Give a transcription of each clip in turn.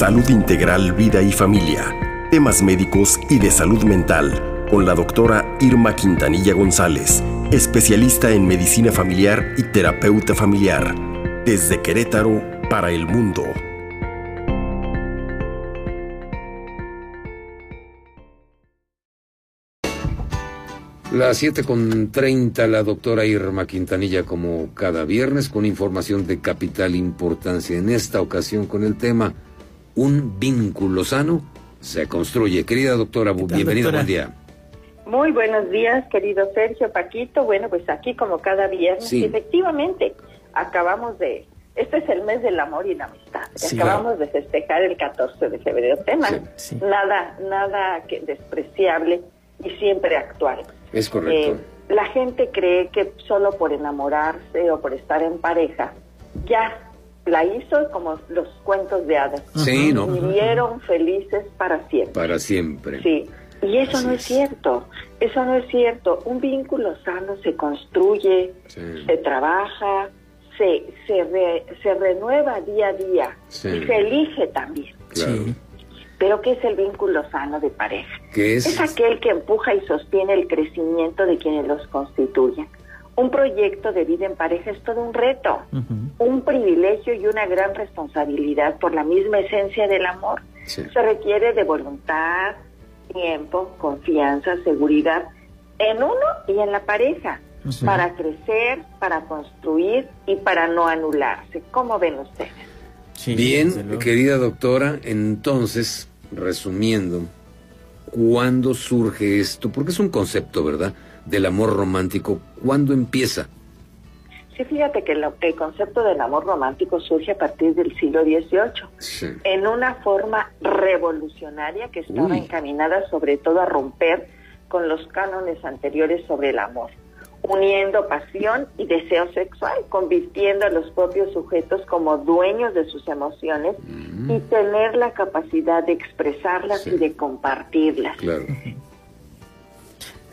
Salud Integral, Vida y Familia, temas médicos y de salud mental, con la doctora Irma Quintanilla González, especialista en medicina familiar y terapeuta familiar, desde Querétaro para el mundo. Las 7 con 30, la doctora Irma Quintanilla, como cada viernes, con información de capital importancia. En esta ocasión, con el tema Un vínculo sano se construye. Querida doctora, bienvenida, buen día. Muy buenos días, querido Sergio Paquito. Bueno, pues aquí, como cada viernes, efectivamente, acabamos de. Este es el mes del amor y la amistad. acabamos de festejar el 14 de febrero. Tema nada, nada que despreciable y siempre actual. Es correcto. Eh, la gente cree que solo por enamorarse o por estar en pareja, ya la hizo como los cuentos de hadas. Sí, ¿no? Vivieron felices para siempre. Para siempre. Sí. Y eso no es. cierto, eso no es cierto. Un vínculo sano se construye, se trabaja, se, se, se renueva día a día y se elige también. Claro. Pero ¿qué es el vínculo sano de pareja? ¿Qué es? Es aquel que empuja y sostiene el crecimiento de quienes los constituyen. Un proyecto de vida en pareja es todo un reto, un privilegio y una gran responsabilidad por la misma esencia del amor. Se requiere de voluntad, tiempo, confianza, seguridad en uno y en la pareja para crecer, para construir y para no anularse. ¿Cómo ven ustedes? Bien, querida doctora, entonces resumiendo, ¿cuándo surge esto? Porque es un concepto, ¿verdad? Del amor romántico. ¿Cuándo empieza? Sí, fíjate que el concepto del amor romántico surge a partir del siglo XVIII, en una forma revolucionaria que estaba encaminada sobre todo a romper con los cánones anteriores sobre el amor uniendo pasión y deseo sexual, convirtiendo a los propios sujetos como dueños de sus emociones y mm. tener la capacidad de expresarlas y de compartirlas. Claro.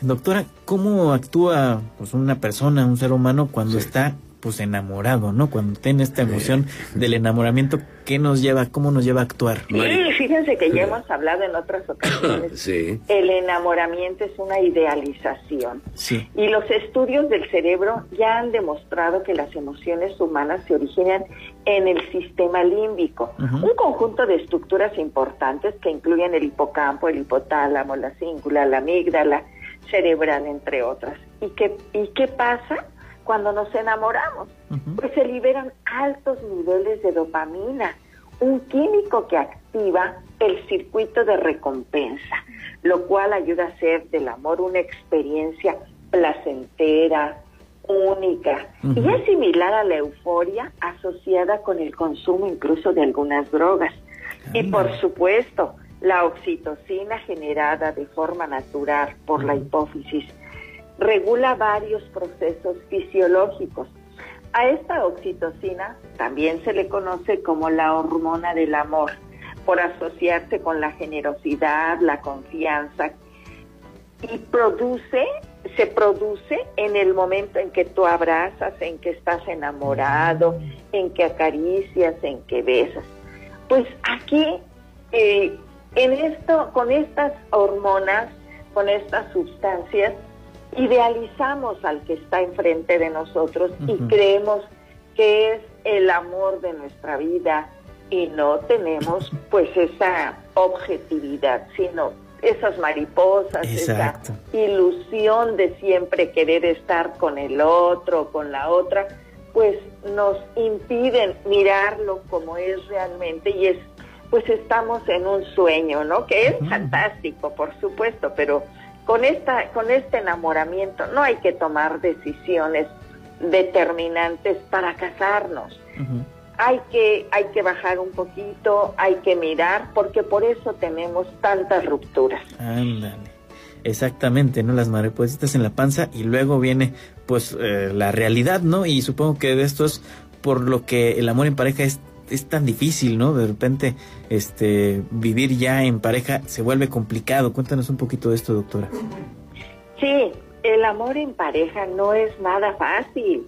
Doctora, ¿cómo actúa pues, una persona, un ser humano, cuando está pues enamorado, ¿no? Cuando tiene esta emoción del enamoramiento, ¿qué nos lleva, cómo nos lleva a actuar? Sí, fíjense que ya hemos hablado en otras ocasiones. Sí. El enamoramiento es una idealización. Sí. Y los estudios del cerebro ya han demostrado que las emociones humanas se originan en el sistema límbico, un conjunto de estructuras importantes que incluyen el hipocampo, el hipotálamo, la cíngula, la amígdala cerebral, entre otras. ¿Y qué, y qué pasa? cuando nos enamoramos, pues se liberan altos niveles de dopamina, un químico que activa el circuito de recompensa, lo cual ayuda a hacer del amor una experiencia placentera, única, y es similar a la euforia asociada con el consumo incluso de algunas drogas. Y por supuesto, la oxitocina generada de forma natural por la hipófisis regula varios procesos fisiológicos. A esta oxitocina también se le conoce como la hormona del amor, por asociarse con la generosidad, la confianza, y produce, se produce en el momento en que tú abrazas, en que estás enamorado, en que acaricias, en que besas. Pues aquí, eh, en esto, con estas hormonas, con estas sustancias, idealizamos al que está enfrente de nosotros y creemos que es el amor de nuestra vida y no tenemos pues esa objetividad, sino esas mariposas, esa ilusión de siempre querer estar con el otro, con la otra, pues nos impiden mirarlo como es realmente y es pues estamos en un sueño, ¿no? Que es fantástico, por supuesto, pero con esta con este enamoramiento no hay que tomar decisiones determinantes para casarnos. Hay que hay que bajar un poquito, hay que mirar porque por eso tenemos tantas rupturas. Ándale. Exactamente, ¿no? Las maripositas en la panza y luego viene pues eh, la realidad, ¿no? Y supongo que de esto es por lo que el amor en pareja es es tan difícil, ¿no? De repente, este, vivir ya en pareja se vuelve complicado. Cuéntanos un poquito de esto, doctora. Sí, el amor en pareja no es nada fácil.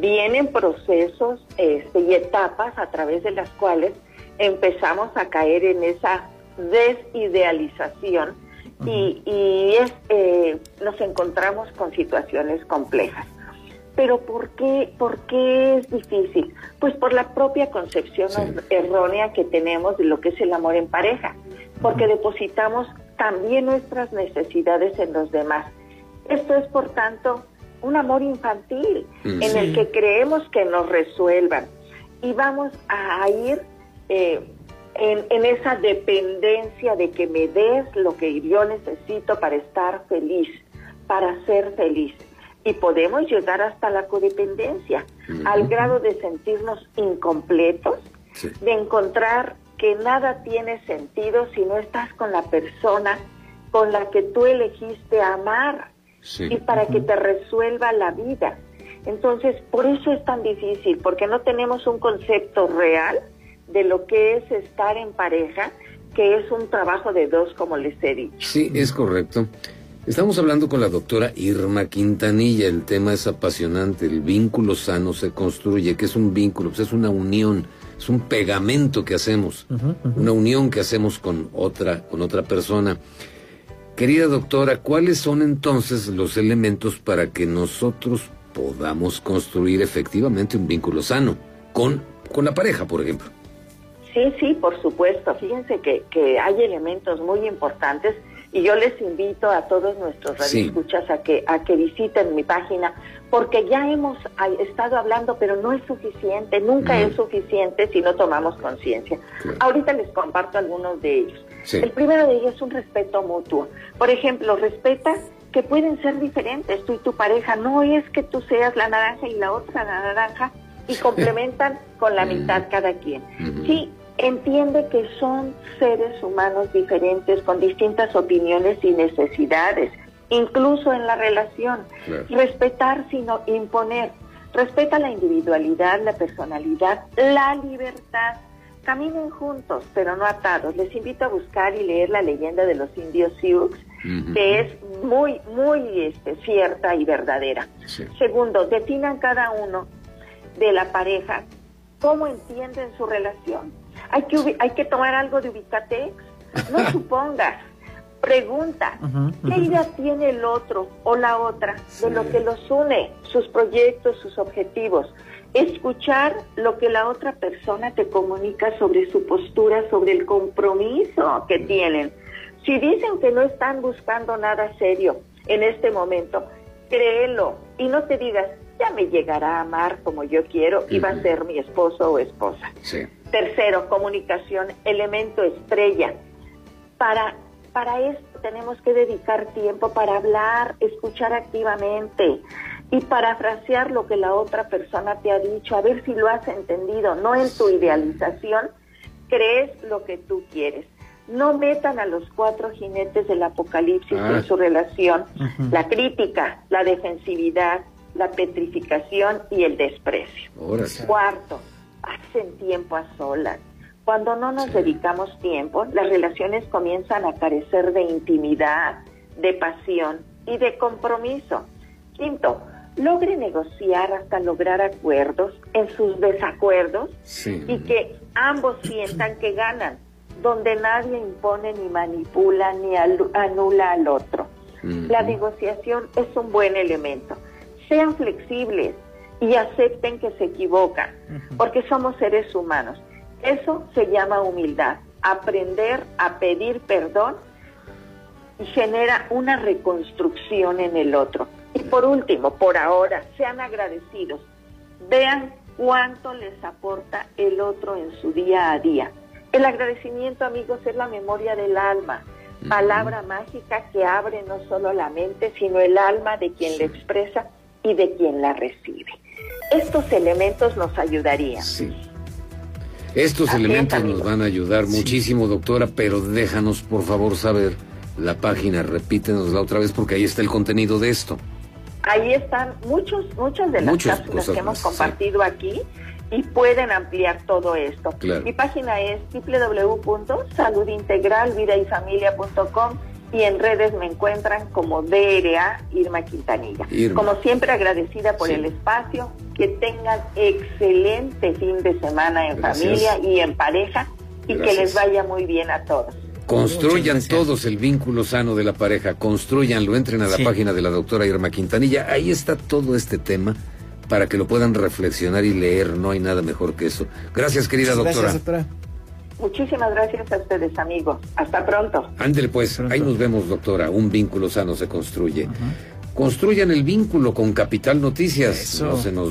Vienen procesos este, y etapas a través de las cuales empezamos a caer en esa desidealización y, y es, eh, nos encontramos con situaciones complejas. Pero ¿por qué, ¿por qué es difícil? Pues por la propia concepción errónea que tenemos de lo que es el amor en pareja, porque depositamos también nuestras necesidades en los demás. Esto es, por tanto, un amor infantil en el que creemos que nos resuelvan y vamos a ir eh, en, en, esa dependencia de que me des lo que yo necesito para estar feliz, para ser feliz. Y podemos llegar hasta la codependencia, al grado de sentirnos incompletos, de encontrar que nada tiene sentido si no estás con la persona con la que tú elegiste amar y para que te resuelva la vida. Entonces, por eso es tan difícil, porque no tenemos un concepto real de lo que es estar en pareja, que es un trabajo de dos, como les he dicho. Sí, es correcto. Estamos hablando con la doctora Irma Quintanilla, el tema es apasionante, el vínculo sano se construye, que es un vínculo, pues es una unión, es un pegamento que hacemos, una unión que hacemos con otra, con otra persona. Querida doctora, ¿cuáles son entonces los elementos para que nosotros podamos construir efectivamente un vínculo sano con, con la pareja, por ejemplo? Sí, sí, por supuesto. Fíjense que, que hay elementos muy importantes y yo les invito a todos nuestros radioescuchas a que a que visiten mi página porque ya hemos estado hablando pero no es suficiente nunca es suficiente si no tomamos conciencia. Ahorita les comparto algunos de ellos. El primero de ellos es un respeto mutuo. Por ejemplo respeta que pueden ser diferentes tú y tu pareja. No es que tú seas la naranja y la otra la naranja y complementan con la mitad cada quien. Sí entiende que son seres humanos diferentes con distintas opiniones y necesidades, incluso en la relación. Respetar sino imponer. Respeta la individualidad, la personalidad, la libertad. Caminen juntos, pero no atados. Les invito a buscar y leer la leyenda de los indios Sioux, que es muy, muy este, cierta y verdadera. Segundo, definan cada uno de la pareja cómo entienden su relación hay que, hay que tomar algo de Ubicatex. No supongas. Pregunta, ¿qué idea tiene el otro o la otra de lo que los une, sus proyectos, sus objetivos? Escuchar lo que la otra persona te comunica sobre su postura, sobre el compromiso que tienen. Si dicen que no están buscando nada serio en este momento, créelo y no te digas, ya me llegará a amar como yo quiero y va a ser mi esposo o esposa. Sí. Tercero, comunicación, elemento estrella. Para, para esto tenemos que dedicar tiempo para hablar, escuchar activamente y parafrasear lo que la otra persona te ha dicho, a ver si lo has entendido, no en tu idealización, crees lo que tú quieres. No metan a los cuatro jinetes del apocalipsis en ah. su relación, la crítica, la defensividad, la petrificación y el desprecio. Cuarto, hacen tiempo a solas. Cuando no nos dedicamos tiempo, las relaciones comienzan a carecer de intimidad, de pasión y de compromiso. Quinto, logre negociar hasta lograr acuerdos en sus desacuerdos y que ambos sientan que ganan, donde nadie impone ni manipula ni anula al otro. La negociación es un buen elemento. Sean flexibles, y acepten que se equivocan, porque somos seres humanos. Eso se llama humildad, aprender a pedir perdón y genera una reconstrucción en el otro. Y por último, por ahora, sean agradecidos. Vean cuánto les aporta el otro en su día a día. El agradecimiento, amigos, es la memoria del alma, palabra mágica que abre no solo la mente, sino el alma de quien la expresa y de quien la recibe. Estos elementos nos ayudarían. Sí. Estos elementos nos van a ayudar muchísimo, doctora, pero déjanos por favor saber la página, repítenosla otra vez porque ahí está el contenido de esto. Ahí están muchos, muchas de las cápsulas que hemos compartido aquí y pueden ampliar todo esto. Mi página es www.saludintegralvidayfamilia.com y en redes me encuentran como DRA Irma Quintanilla. Como siempre agradecida por el espacio, que tengan excelente fin de semana en familia y en pareja y que les vaya muy bien a todos. Construyan todos el vínculo sano de la pareja, construyanlo, entren a la página de la doctora Irma Quintanilla, ahí está todo este tema para que lo puedan reflexionar y leer, no hay nada mejor que eso. Gracias, querida doctora. Muchísimas gracias a ustedes, amigos. Hasta pronto. Ándele pues, ahí nos vemos, doctora. Un vínculo sano se construye. Construyan el vínculo con Capital Noticias. No se nos va.